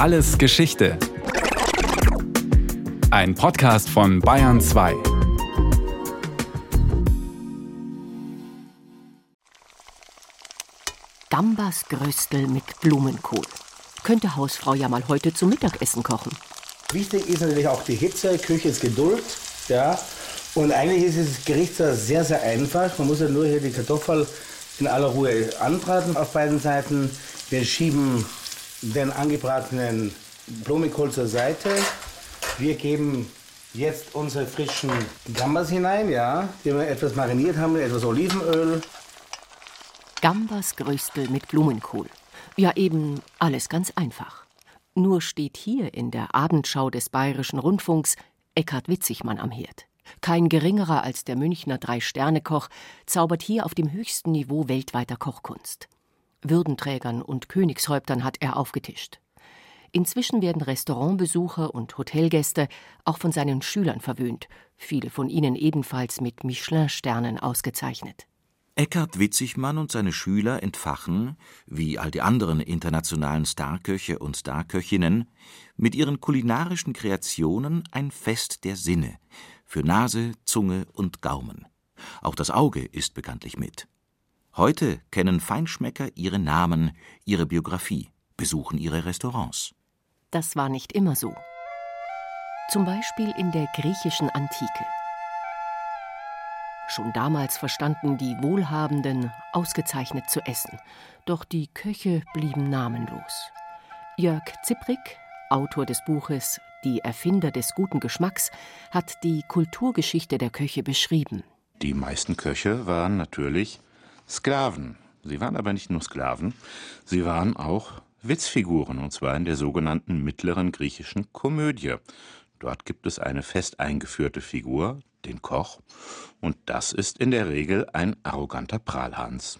Alles Geschichte. Ein Podcast von Bayern 2. Gambas Gröstel mit Blumenkohl. Könnte Hausfrau ja mal heute zum Mittagessen kochen. Wichtig ist natürlich auch die Hitze, Küche ist Geduld. Ja. Und eigentlich ist das Gericht sehr, sehr einfach. Man muss ja nur hier die Kartoffel in aller Ruhe anbraten auf beiden Seiten. Wir schieben den angebratenen Blumenkohl zur Seite. Wir geben jetzt unsere frischen Gambas hinein, ja, die wir etwas mariniert haben etwas Olivenöl. Gambas Gröstel mit Blumenkohl. Ja, eben alles ganz einfach. Nur steht hier in der Abendschau des Bayerischen Rundfunks Eckhard Witzigmann am Herd. Kein geringerer als der Münchner Drei-Sterne-Koch zaubert hier auf dem höchsten Niveau weltweiter Kochkunst. Würdenträgern und Königshäuptern hat er aufgetischt. Inzwischen werden Restaurantbesucher und Hotelgäste auch von seinen Schülern verwöhnt, viele von ihnen ebenfalls mit Michelin-Sternen ausgezeichnet. Eckhard Witzigmann und seine Schüler entfachen, wie all die anderen internationalen Starköche und Starköchinnen, mit ihren kulinarischen Kreationen ein Fest der Sinne für Nase, Zunge und Gaumen. Auch das Auge ist bekanntlich mit. Heute kennen Feinschmecker ihre Namen, ihre Biografie, besuchen ihre Restaurants. Das war nicht immer so. Zum Beispiel in der griechischen Antike. Schon damals verstanden die Wohlhabenden ausgezeichnet zu essen, doch die Köche blieben namenlos. Jörg Ziprik, Autor des Buches Die Erfinder des guten Geschmacks, hat die Kulturgeschichte der Köche beschrieben. Die meisten Köche waren natürlich Sklaven. Sie waren aber nicht nur Sklaven, sie waren auch Witzfiguren, und zwar in der sogenannten mittleren griechischen Komödie. Dort gibt es eine fest eingeführte Figur, den Koch, und das ist in der Regel ein arroganter Prahlhans.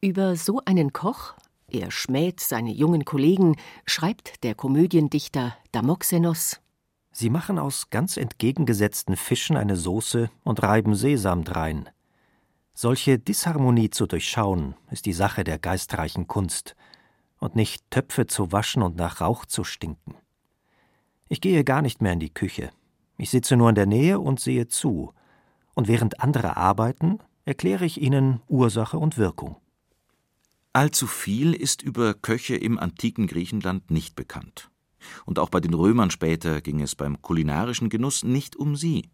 Über so einen Koch, er schmäht seine jungen Kollegen, schreibt der Komödiendichter Damoxenos Sie machen aus ganz entgegengesetzten Fischen eine Sauce und reiben Sesam drein. Solche Disharmonie zu durchschauen, ist die Sache der geistreichen Kunst, und nicht Töpfe zu waschen und nach Rauch zu stinken. Ich gehe gar nicht mehr in die Küche, ich sitze nur in der Nähe und sehe zu, und während andere arbeiten, erkläre ich ihnen Ursache und Wirkung. Allzu viel ist über Köche im antiken Griechenland nicht bekannt. Und auch bei den Römern später ging es beim kulinarischen Genuss nicht um sie.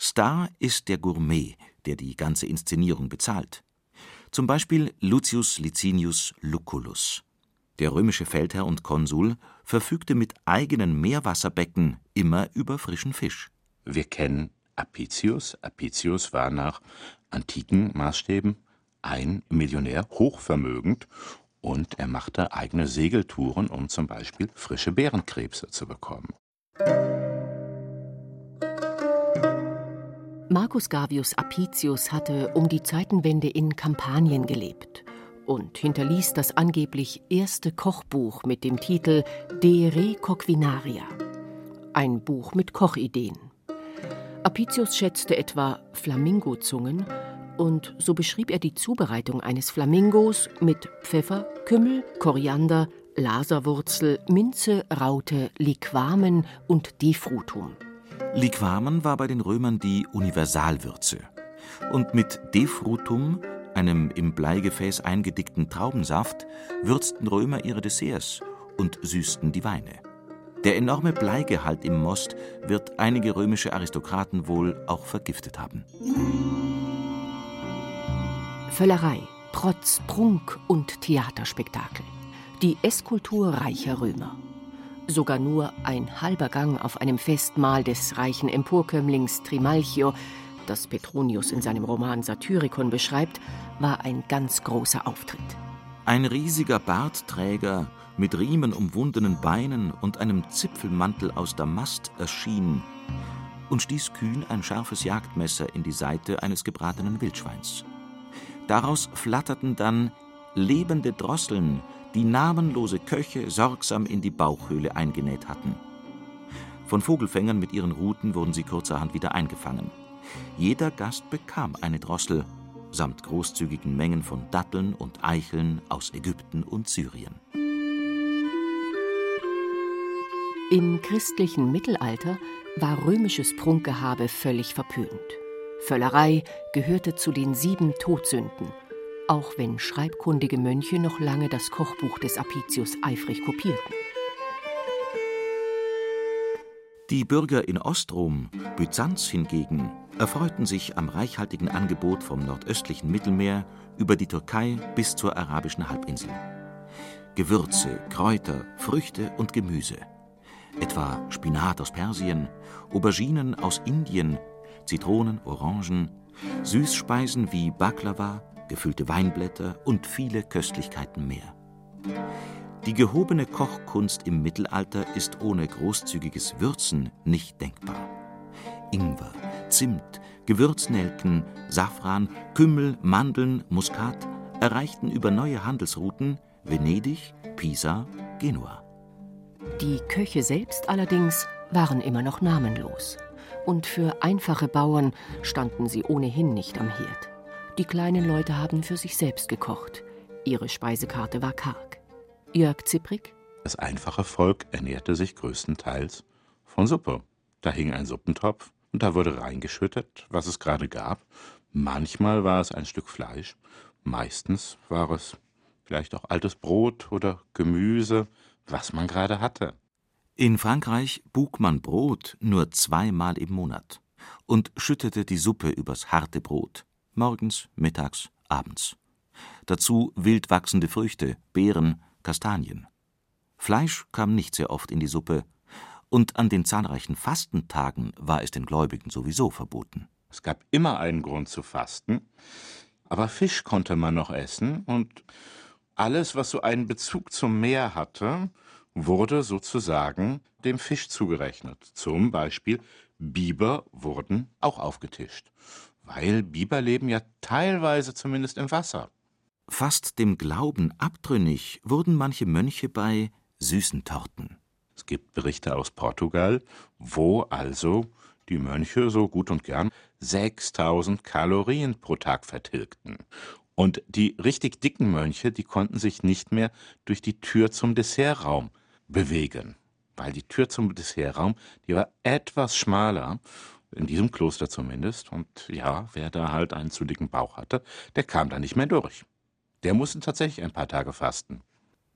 Star ist der Gourmet, der die ganze Inszenierung bezahlt. Zum Beispiel Lucius Licinius Lucullus. Der römische Feldherr und Konsul verfügte mit eigenen Meerwasserbecken immer über frischen Fisch. Wir kennen Apicius. Apicius war nach antiken Maßstäben ein Millionär, hochvermögend, und er machte eigene Segeltouren, um zum Beispiel frische Bärenkrebse zu bekommen. Marcus Gavius Apicius hatte um die Zeitenwende in Kampanien gelebt und hinterließ das angeblich erste Kochbuch mit dem Titel De Re Coquinaria. Ein Buch mit Kochideen. Apicius schätzte etwa Flamingozungen und so beschrieb er die Zubereitung eines Flamingos mit Pfeffer, Kümmel, Koriander, Laserwurzel, Minze, Raute, Liquamen und Defrutum. Liquamen war bei den Römern die Universalwürze. Und mit Defrutum einem im Bleigefäß eingedickten Traubensaft, würzten Römer ihre Desserts und süßten die Weine. Der enorme Bleigehalt im Most wird einige römische Aristokraten wohl auch vergiftet haben. Völlerei, Protz, Prunk und Theaterspektakel. Die Esskultur reicher Römer. Sogar nur ein halber Gang auf einem Festmahl des reichen Emporkömmlings Trimalchio das Petronius in seinem Roman Satyricon beschreibt, war ein ganz großer Auftritt. Ein riesiger Bartträger mit riemenumwundenen Beinen und einem Zipfelmantel aus Damast erschien und stieß kühn ein scharfes Jagdmesser in die Seite eines gebratenen Wildschweins. Daraus flatterten dann lebende Drosseln, die namenlose Köche sorgsam in die Bauchhöhle eingenäht hatten. Von Vogelfängern mit ihren Ruten wurden sie kurzerhand wieder eingefangen. Jeder Gast bekam eine Drossel samt großzügigen Mengen von Datteln und Eicheln aus Ägypten und Syrien. Im christlichen Mittelalter war römisches Prunkgehabe völlig verpönt. Völlerei gehörte zu den sieben Todsünden, auch wenn schreibkundige Mönche noch lange das Kochbuch des Apicius eifrig kopierten. Die Bürger in Ostrom, Byzanz hingegen, erfreuten sich am reichhaltigen Angebot vom nordöstlichen Mittelmeer über die Türkei bis zur arabischen Halbinsel. Gewürze, Kräuter, Früchte und Gemüse, etwa Spinat aus Persien, Auberginen aus Indien, Zitronen, Orangen, Süßspeisen wie Baklava, gefüllte Weinblätter und viele Köstlichkeiten mehr. Die gehobene Kochkunst im Mittelalter ist ohne großzügiges Würzen nicht denkbar. Ingwer, Zimt, Gewürznelken, Safran, Kümmel, Mandeln, Muskat erreichten über neue Handelsrouten Venedig, Pisa, Genua. Die Köche selbst allerdings waren immer noch namenlos. Und für einfache Bauern standen sie ohnehin nicht am Herd. Die kleinen Leute haben für sich selbst gekocht. Ihre Speisekarte war karg. Jörg Zipprig? Das einfache Volk ernährte sich größtenteils von Suppe. Da hing ein Suppentopf und da wurde reingeschüttet, was es gerade gab. Manchmal war es ein Stück Fleisch, meistens war es vielleicht auch altes Brot oder Gemüse, was man gerade hatte. In Frankreich buk man Brot nur zweimal im Monat und schüttete die Suppe übers harte Brot, morgens, mittags, abends. Dazu wild wachsende Früchte, Beeren, Kastanien. Fleisch kam nicht sehr oft in die Suppe, und an den zahlreichen Fastentagen war es den Gläubigen sowieso verboten. Es gab immer einen Grund zu fasten, aber Fisch konnte man noch essen und alles, was so einen Bezug zum Meer hatte, wurde sozusagen dem Fisch zugerechnet. Zum Beispiel Biber wurden auch aufgetischt, weil Biber leben ja teilweise zumindest im Wasser. Fast dem Glauben abtrünnig wurden manche Mönche bei süßen Torten. Es gibt Berichte aus Portugal, wo also die Mönche so gut und gern 6000 Kalorien pro Tag vertilgten. Und die richtig dicken Mönche, die konnten sich nicht mehr durch die Tür zum Dessertraum bewegen, weil die Tür zum Dessertraum, die war etwas schmaler, in diesem Kloster zumindest, und ja, wer da halt einen zu dicken Bauch hatte, der kam da nicht mehr durch. Der musste tatsächlich ein paar Tage fasten.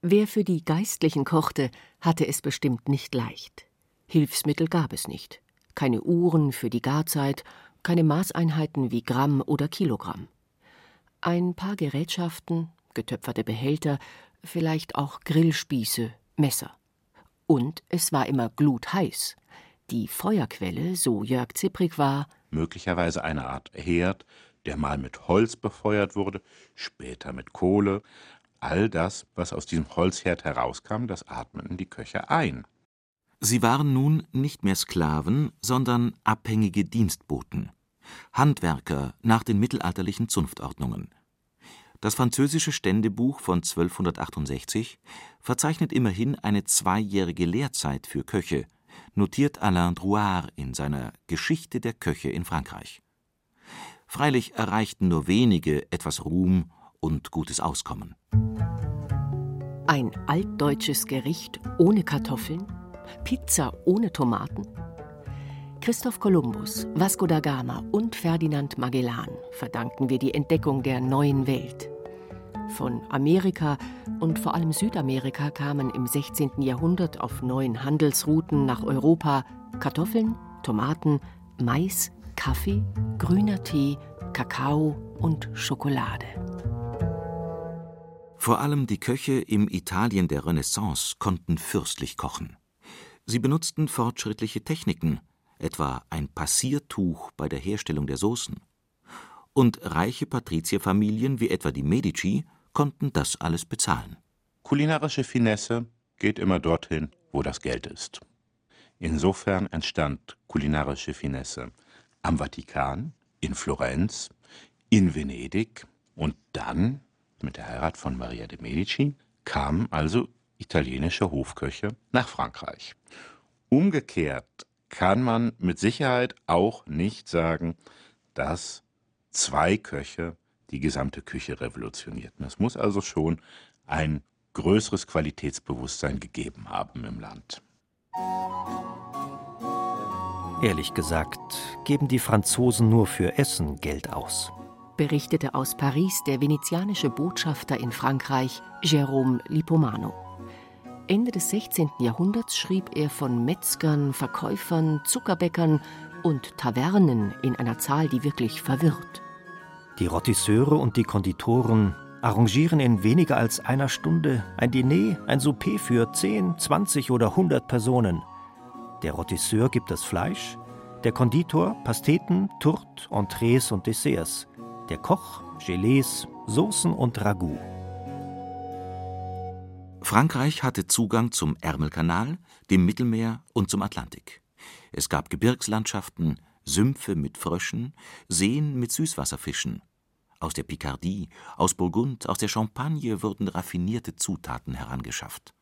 Wer für die Geistlichen kochte, hatte es bestimmt nicht leicht. Hilfsmittel gab es nicht. Keine Uhren für die Garzeit, keine Maßeinheiten wie Gramm oder Kilogramm. Ein paar Gerätschaften, getöpferte Behälter, vielleicht auch Grillspieße, Messer. Und es war immer glutheiß. Die Feuerquelle, so Jörg Zipprig war, möglicherweise eine Art Herd, der mal mit Holz befeuert wurde, später mit Kohle. All das, was aus diesem Holzherd herauskam, das atmeten die Köche ein. Sie waren nun nicht mehr Sklaven, sondern abhängige Dienstboten, Handwerker nach den mittelalterlichen Zunftordnungen. Das französische Ständebuch von 1268 verzeichnet immerhin eine zweijährige Lehrzeit für Köche, notiert Alain Drouard in seiner Geschichte der Köche in Frankreich. Freilich erreichten nur wenige etwas Ruhm und gutes Auskommen. Ein altdeutsches Gericht ohne Kartoffeln? Pizza ohne Tomaten? Christoph Kolumbus, Vasco da Gama und Ferdinand Magellan verdanken wir die Entdeckung der neuen Welt. Von Amerika und vor allem Südamerika kamen im 16. Jahrhundert auf neuen Handelsrouten nach Europa Kartoffeln, Tomaten, Mais, Kaffee, grüner Tee, Kakao und Schokolade. Vor allem die Köche im Italien der Renaissance konnten fürstlich kochen. Sie benutzten fortschrittliche Techniken, etwa ein Passiertuch bei der Herstellung der Soßen. Und reiche Patrizierfamilien wie etwa die Medici konnten das alles bezahlen. Kulinarische Finesse geht immer dorthin, wo das Geld ist. Insofern entstand kulinarische Finesse am Vatikan, in Florenz, in Venedig und dann, mit der Heirat von Maria de Medici, kamen also italienische Hofköche nach Frankreich. Umgekehrt kann man mit Sicherheit auch nicht sagen, dass zwei Köche die gesamte Küche revolutionierten. Es muss also schon ein größeres Qualitätsbewusstsein gegeben haben im Land. Ehrlich gesagt, geben die Franzosen nur für Essen Geld aus, berichtete aus Paris der venezianische Botschafter in Frankreich Jérôme Lippomano. Ende des 16. Jahrhunderts schrieb er von Metzgern, Verkäufern, Zuckerbäckern und Tavernen in einer Zahl, die wirklich verwirrt. Die Rotisseure und die Konditoren arrangieren in weniger als einer Stunde ein Diner, ein Souper für 10, 20 oder 100 Personen. Der Rotisseur gibt das Fleisch, der Konditor Pasteten, Tourte, Entrees und Desserts, der Koch Gelees, Soßen und Ragout. Frankreich hatte Zugang zum Ärmelkanal, dem Mittelmeer und zum Atlantik. Es gab Gebirgslandschaften, Sümpfe mit Fröschen, Seen mit Süßwasserfischen. Aus der Picardie, aus Burgund, aus der Champagne wurden raffinierte Zutaten herangeschafft.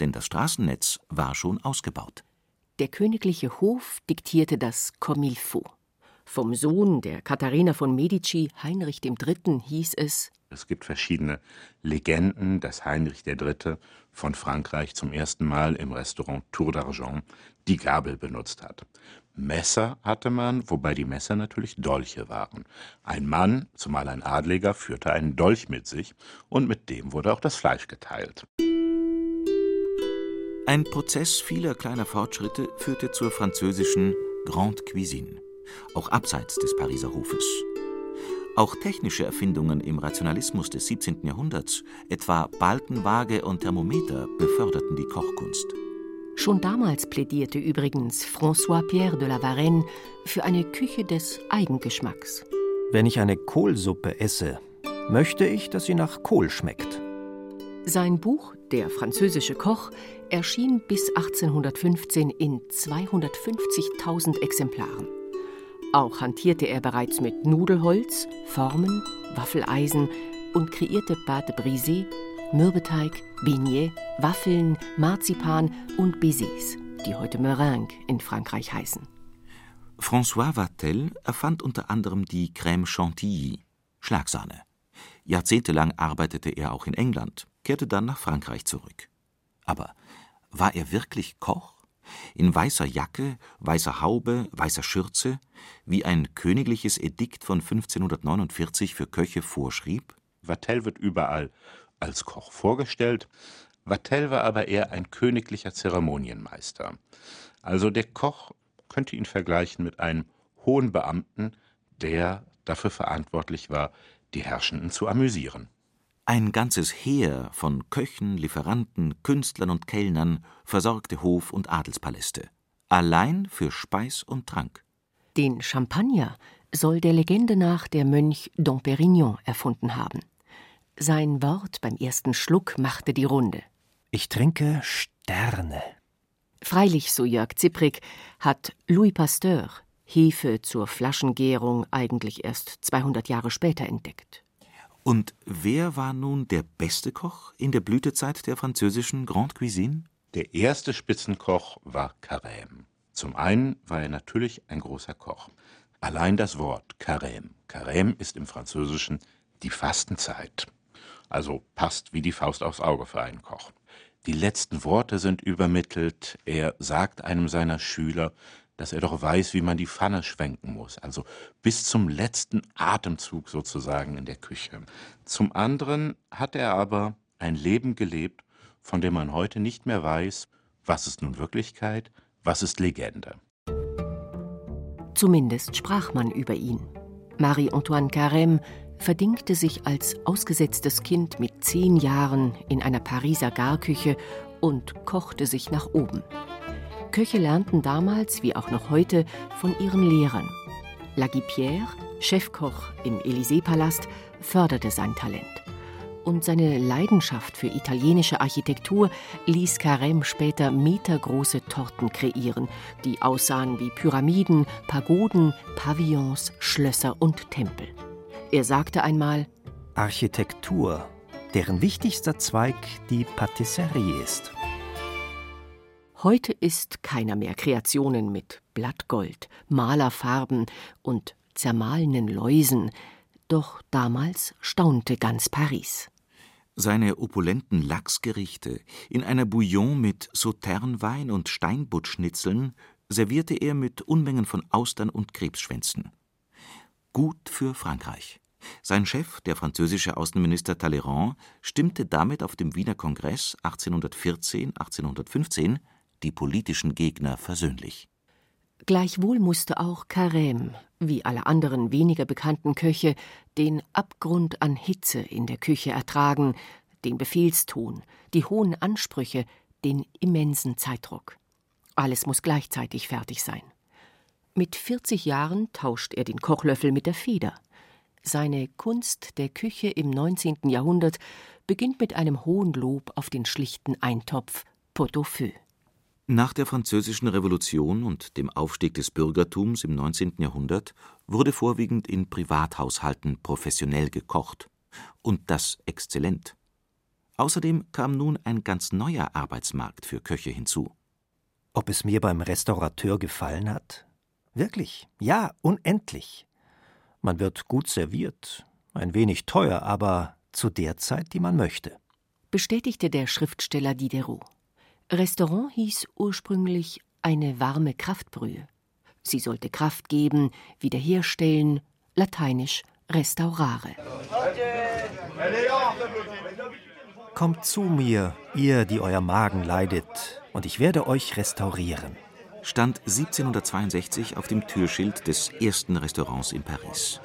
Denn das Straßennetz war schon ausgebaut. Der königliche Hof diktierte das Comme il faut. Vom Sohn der Katharina von Medici, Heinrich III., hieß es: Es gibt verschiedene Legenden, dass Heinrich III. von Frankreich zum ersten Mal im Restaurant Tour d'Argent die Gabel benutzt hat. Messer hatte man, wobei die Messer natürlich Dolche waren. Ein Mann, zumal ein Adliger, führte einen Dolch mit sich und mit dem wurde auch das Fleisch geteilt. Ein Prozess vieler kleiner Fortschritte führte zur französischen Grande Cuisine, auch abseits des Pariser Hofes. Auch technische Erfindungen im Rationalismus des 17. Jahrhunderts, etwa Balkenwaage und Thermometer, beförderten die Kochkunst. Schon damals plädierte übrigens François Pierre de la Varenne für eine Küche des Eigengeschmacks. Wenn ich eine Kohlsuppe esse, möchte ich, dass sie nach Kohl schmeckt. Sein Buch Der französische Koch erschien bis 1815 in 250.000 Exemplaren. Auch hantierte er bereits mit Nudelholz, Formen, Waffeleisen und kreierte Pâte brisée, Mürbeteig, Beignets, Waffeln, Marzipan und Baisers, die heute Meringue in Frankreich heißen. François Vatel erfand unter anderem die Crème Chantilly, Schlagsahne. Jahrzehntelang arbeitete er auch in England, kehrte dann nach Frankreich zurück. Aber war er wirklich Koch? In weißer Jacke, weißer Haube, weißer Schürze, wie ein königliches Edikt von 1549 für Köche vorschrieb? Vatel wird überall als Koch vorgestellt. Vatel war aber eher ein königlicher Zeremonienmeister. Also der Koch könnte ihn vergleichen mit einem hohen Beamten, der dafür verantwortlich war, die Herrschenden zu amüsieren. Ein ganzes Heer von Köchen, Lieferanten, Künstlern und Kellnern versorgte Hof- und Adelspaläste, allein für Speis und Trank. Den Champagner soll der Legende nach der Mönch Dom Perignon erfunden haben. Sein Wort beim ersten Schluck machte die Runde. Ich trinke Sterne. Freilich, so Jörg Zipprig, hat Louis Pasteur Hefe zur Flaschengärung eigentlich erst 200 Jahre später entdeckt. Und wer war nun der beste Koch in der Blütezeit der französischen Grande Cuisine? Der erste Spitzenkoch war Carême. Zum einen war er natürlich ein großer Koch. Allein das Wort Carême. Carême ist im Französischen die Fastenzeit. Also passt wie die Faust aufs Auge für einen Koch. Die letzten Worte sind übermittelt. Er sagt einem seiner Schüler, dass er doch weiß, wie man die Pfanne schwenken muss, also bis zum letzten Atemzug sozusagen in der Küche. Zum anderen hat er aber ein Leben gelebt, von dem man heute nicht mehr weiß, was ist nun Wirklichkeit, was ist Legende. Zumindest sprach man über ihn. Marie-Antoine Carême verdingte sich als ausgesetztes Kind mit zehn Jahren in einer Pariser Garküche und kochte sich nach oben. Köche lernten damals, wie auch noch heute, von ihren Lehrern. Lagui Pierre, Chefkoch im Élysée-Palast, förderte sein Talent. Und seine Leidenschaft für italienische Architektur ließ Carême später metergroße Torten kreieren, die aussahen wie Pyramiden, Pagoden, Pavillons, Schlösser und Tempel. Er sagte einmal: Architektur, deren wichtigster Zweig die Patisserie ist. Heute ist keiner mehr Kreationen mit Blattgold, Malerfarben und zermahlenen Läusen, doch damals staunte ganz Paris. Seine opulenten Lachsgerichte in einer Bouillon mit Sauternwein und Steinbuttschnitzeln servierte er mit Unmengen von Austern und Krebsschwänzen. Gut für Frankreich. Sein Chef, der französische Außenminister Talleyrand, stimmte damit auf dem Wiener Kongress 1814 / 1815 die politischen Gegner versöhnlich. Gleichwohl musste auch Carême, wie alle anderen weniger bekannten Köche, den Abgrund an Hitze in der Küche ertragen, den Befehlston, die hohen Ansprüche, den immensen Zeitdruck. Alles muss gleichzeitig fertig sein. Mit 40 Jahren tauscht er den Kochlöffel mit der Feder. Seine Kunst der Küche im 19. Jahrhundert beginnt mit einem hohen Lob auf den schlichten Eintopf Pot au feu. Nach der Französischen Revolution und dem Aufstieg des Bürgertums im 19. Jahrhundert wurde vorwiegend in Privathaushalten professionell gekocht. Und das exzellent. Außerdem kam nun ein ganz neuer Arbeitsmarkt für Köche hinzu. Ob es mir beim Restaurateur gefallen hat? Wirklich, ja, unendlich. Man wird gut serviert, ein wenig teuer, aber zu der Zeit, die man möchte. Bestätigte der Schriftsteller Diderot. Restaurant hieß ursprünglich eine warme Kraftbrühe. Sie sollte Kraft geben, wiederherstellen, lateinisch restaurare. Kommt zu mir, ihr, die euer Magen leidet, und ich werde euch restaurieren. Stand 1762 auf dem Türschild des ersten Restaurants in Paris.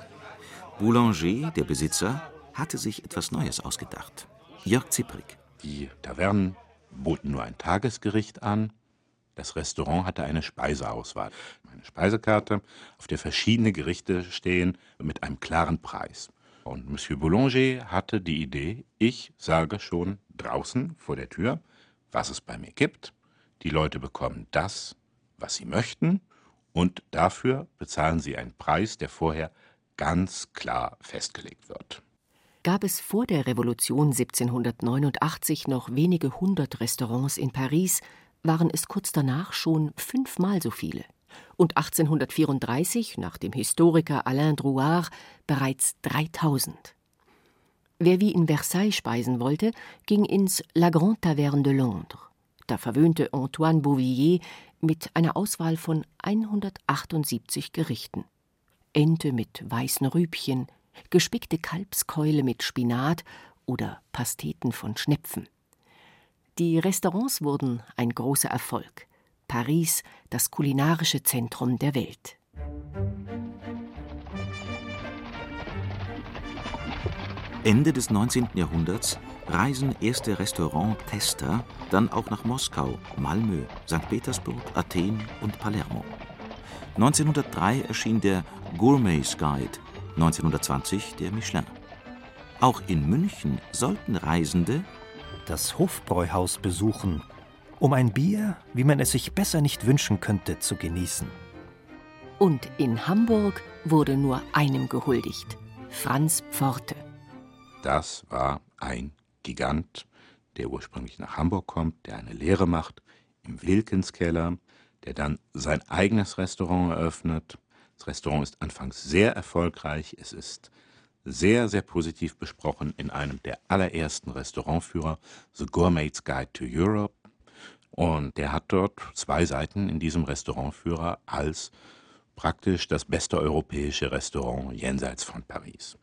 Boulanger, der Besitzer, hatte sich etwas Neues ausgedacht. Jörg Zipprig. Die Tavernen boten nur ein Tagesgericht an. Das Restaurant hatte eine Speiseauswahl, eine Speisekarte, auf der verschiedene Gerichte stehen mit einem klaren Preis. Und Monsieur Boulanger hatte die Idee, ich sage schon draußen vor der Tür, was es bei mir gibt. Die Leute bekommen das, was sie möchten, und dafür bezahlen sie einen Preis, der vorher ganz klar festgelegt wird. Gab es vor der Revolution 1789 noch wenige hundert Restaurants in Paris, waren es kurz danach schon fünfmal so viele. Und 1834, nach dem Historiker Alain Drouard, bereits 3000. Wer wie in Versailles speisen wollte, ging ins La Grande Taverne de Londres. Da verwöhnte Antoine Bouvillier mit einer Auswahl von 178 Gerichten. Ente mit weißen Rübchen, gespickte Kalbskeule mit Spinat oder Pasteten von Schnepfen. Die Restaurants wurden ein großer Erfolg. Paris, das kulinarische Zentrum der Welt. Ende des 19. Jahrhunderts reisen erste Restaurant-Tester dann auch nach Moskau, Malmö, St. Petersburg, Athen und Palermo. 1903 erschien der Gourmet's Guide, 1920 der Michelin. Auch in München sollten Reisende das Hofbräuhaus besuchen, um ein Bier, wie man es sich besser nicht wünschen könnte, zu genießen. Und in Hamburg wurde nur einem gehuldigt, Franz Pforte. Das war ein Gigant, der ursprünglich nach Hamburg kommt, der eine Lehre macht im Wilkenskeller, der dann sein eigenes Restaurant eröffnet. Das Restaurant ist anfangs sehr erfolgreich. Es ist sehr, sehr positiv besprochen in einem der allerersten Restaurantführer, The Gourmet's Guide to Europe. Und der hat dort zwei Seiten in diesem Restaurantführer als praktisch das beste europäische Restaurant jenseits von Paris.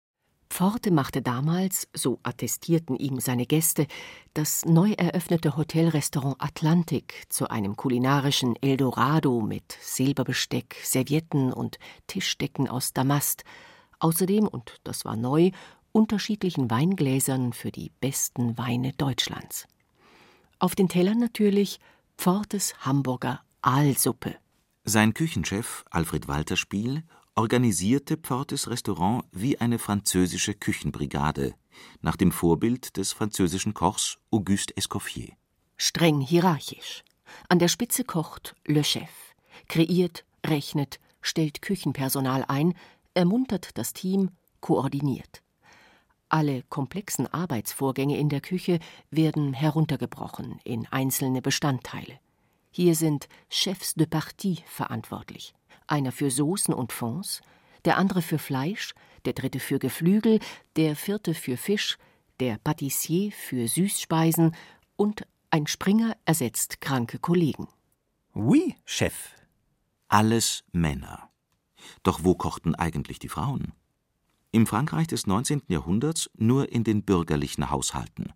Pforte machte damals, so attestierten ihm seine Gäste, das neu eröffnete Hotelrestaurant Atlantik zu einem kulinarischen Eldorado mit Silberbesteck, Servietten und Tischdecken aus Damast, außerdem, und das war neu, unterschiedlichen Weingläsern für die besten Weine Deutschlands. Auf den Tellern natürlich Pfortes Hamburger Aalsuppe. Sein Küchenchef Alfred Walterspiel organisierte Pfortes Restaurant wie eine französische Küchenbrigade, nach dem Vorbild des französischen Kochs Auguste Escoffier. Streng hierarchisch. An der Spitze kocht Le Chef, kreiert, rechnet, stellt Küchenpersonal ein, ermuntert das Team, koordiniert. Alle komplexen Arbeitsvorgänge in der Küche werden heruntergebrochen in einzelne Bestandteile. Hier sind Chefs de Partie verantwortlich einer für Soßen und Fonds, der andere für Fleisch, der dritte für Geflügel, der vierte für Fisch, der Patissier für Süßspeisen und ein Springer ersetzt kranke Kollegen. Oui, Chef. Alles Männer. Doch wo kochten eigentlich die Frauen? Im Frankreich des 19. Jahrhunderts nur in den bürgerlichen Haushalten.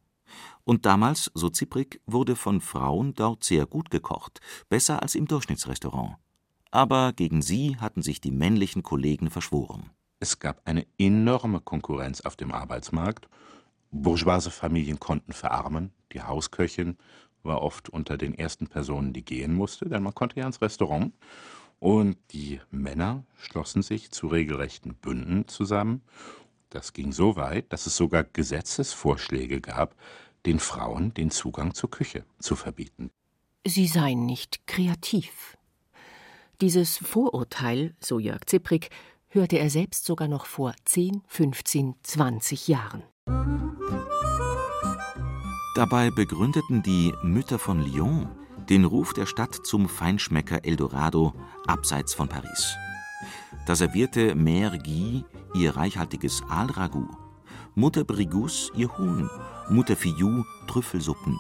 Und damals, so Ziprik, wurde von Frauen dort sehr gut gekocht, besser als im Durchschnittsrestaurant. Aber gegen sie hatten sich die männlichen Kollegen verschworen. Es gab eine enorme Konkurrenz auf dem Arbeitsmarkt. Bourgeoise Familien konnten verarmen. Die Hausköchin war oft unter den ersten Personen, die gehen musste, denn man konnte ja ins Restaurant. Und die Männer schlossen sich zu regelrechten Bünden zusammen. Das ging so weit, dass es sogar Gesetzesvorschläge gab, den Frauen den Zugang zur Küche zu verbieten. Sie seien nicht kreativ. Dieses Vorurteil, so Jörg Ziprik, hörte er selbst sogar noch vor 10, 15, 20 Jahren. Dabei begründeten die Mütter von Lyon den Ruf der Stadt zum Feinschmecker Eldorado abseits von Paris. Da servierte Mère Guy ihr reichhaltiges Aalragout, Mutter Brigous ihr Huhn, Mutter Fillou Trüffelsuppen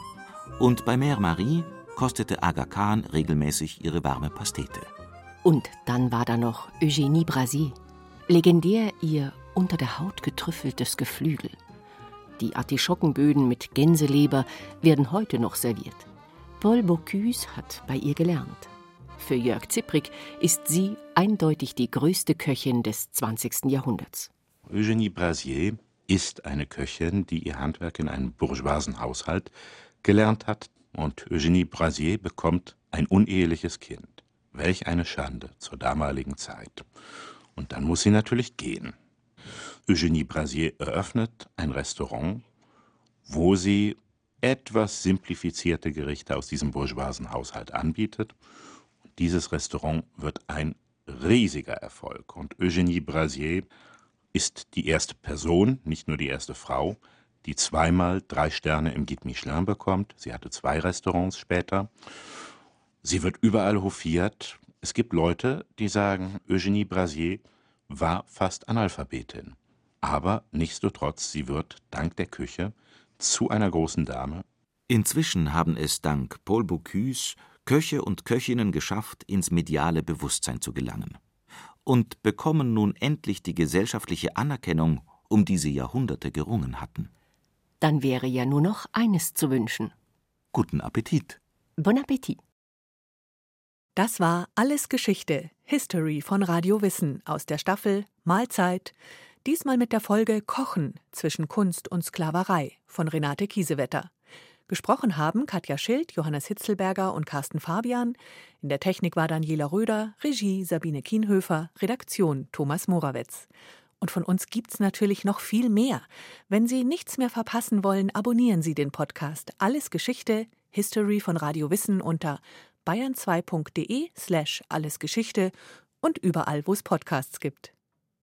und bei Mère Marie kostete Aga Khan regelmäßig ihre warme Pastete. Und dann war da noch Eugénie Brasier, legendär ihr unter der Haut getrüffeltes Geflügel. Die Artischockenböden mit Gänseleber werden heute noch serviert. Paul Bocuse hat bei ihr gelernt. Für Jörg Ziprik ist sie eindeutig die größte Köchin des 20. Jahrhunderts. Eugénie Brasier ist eine Köchin, die ihr Handwerk in einem bourgeoisen Haushalt gelernt hat. Und Eugénie Brasier bekommt ein uneheliches Kind. Welch eine Schande zur damaligen Zeit. Und dann muss sie natürlich gehen. Eugénie Brasier eröffnet ein Restaurant, wo sie etwas simplifizierte Gerichte aus diesem bourgeoisen Haushalt anbietet. Dieses Restaurant wird ein riesiger Erfolg. Und Eugénie Brasier ist die erste Person, nicht nur die erste Frau, die zweimal drei Sterne im Guide Michelin bekommt. Sie hatte zwei Restaurants später. Sie wird überall hofiert. Es gibt Leute, die sagen, Eugénie Brasier war fast Analphabetin. Aber nichtsdestotrotz, sie wird dank der Küche zu einer großen Dame. Inzwischen haben es dank Paul Bocuse Köche und Köchinnen geschafft, ins mediale Bewusstsein zu gelangen und bekommen nun endlich die gesellschaftliche Anerkennung, um die sie Jahrhunderte gerungen hatten. Dann wäre ja nur noch eines zu wünschen. Guten Appetit. Bon Appetit. Das war Alles Geschichte, History von Radio Wissen aus der Staffel Mahlzeit, diesmal mit der Folge Kochen zwischen Kunst und Sklaverei von Renate Kiesewetter. Gesprochen haben Katja Schild, Johannes Hitzelberger und Carsten Fabian. In der Technik war Daniela Röder, Regie Sabine Kienhöfer, Redaktion Thomas Morawetz. Und von uns gibt's natürlich noch viel mehr. Wenn Sie nichts mehr verpassen wollen, abonnieren Sie den Podcast Alles Geschichte, History von Radio Wissen unter bayern2.de slash allesgeschichte und überall, wo es Podcasts gibt.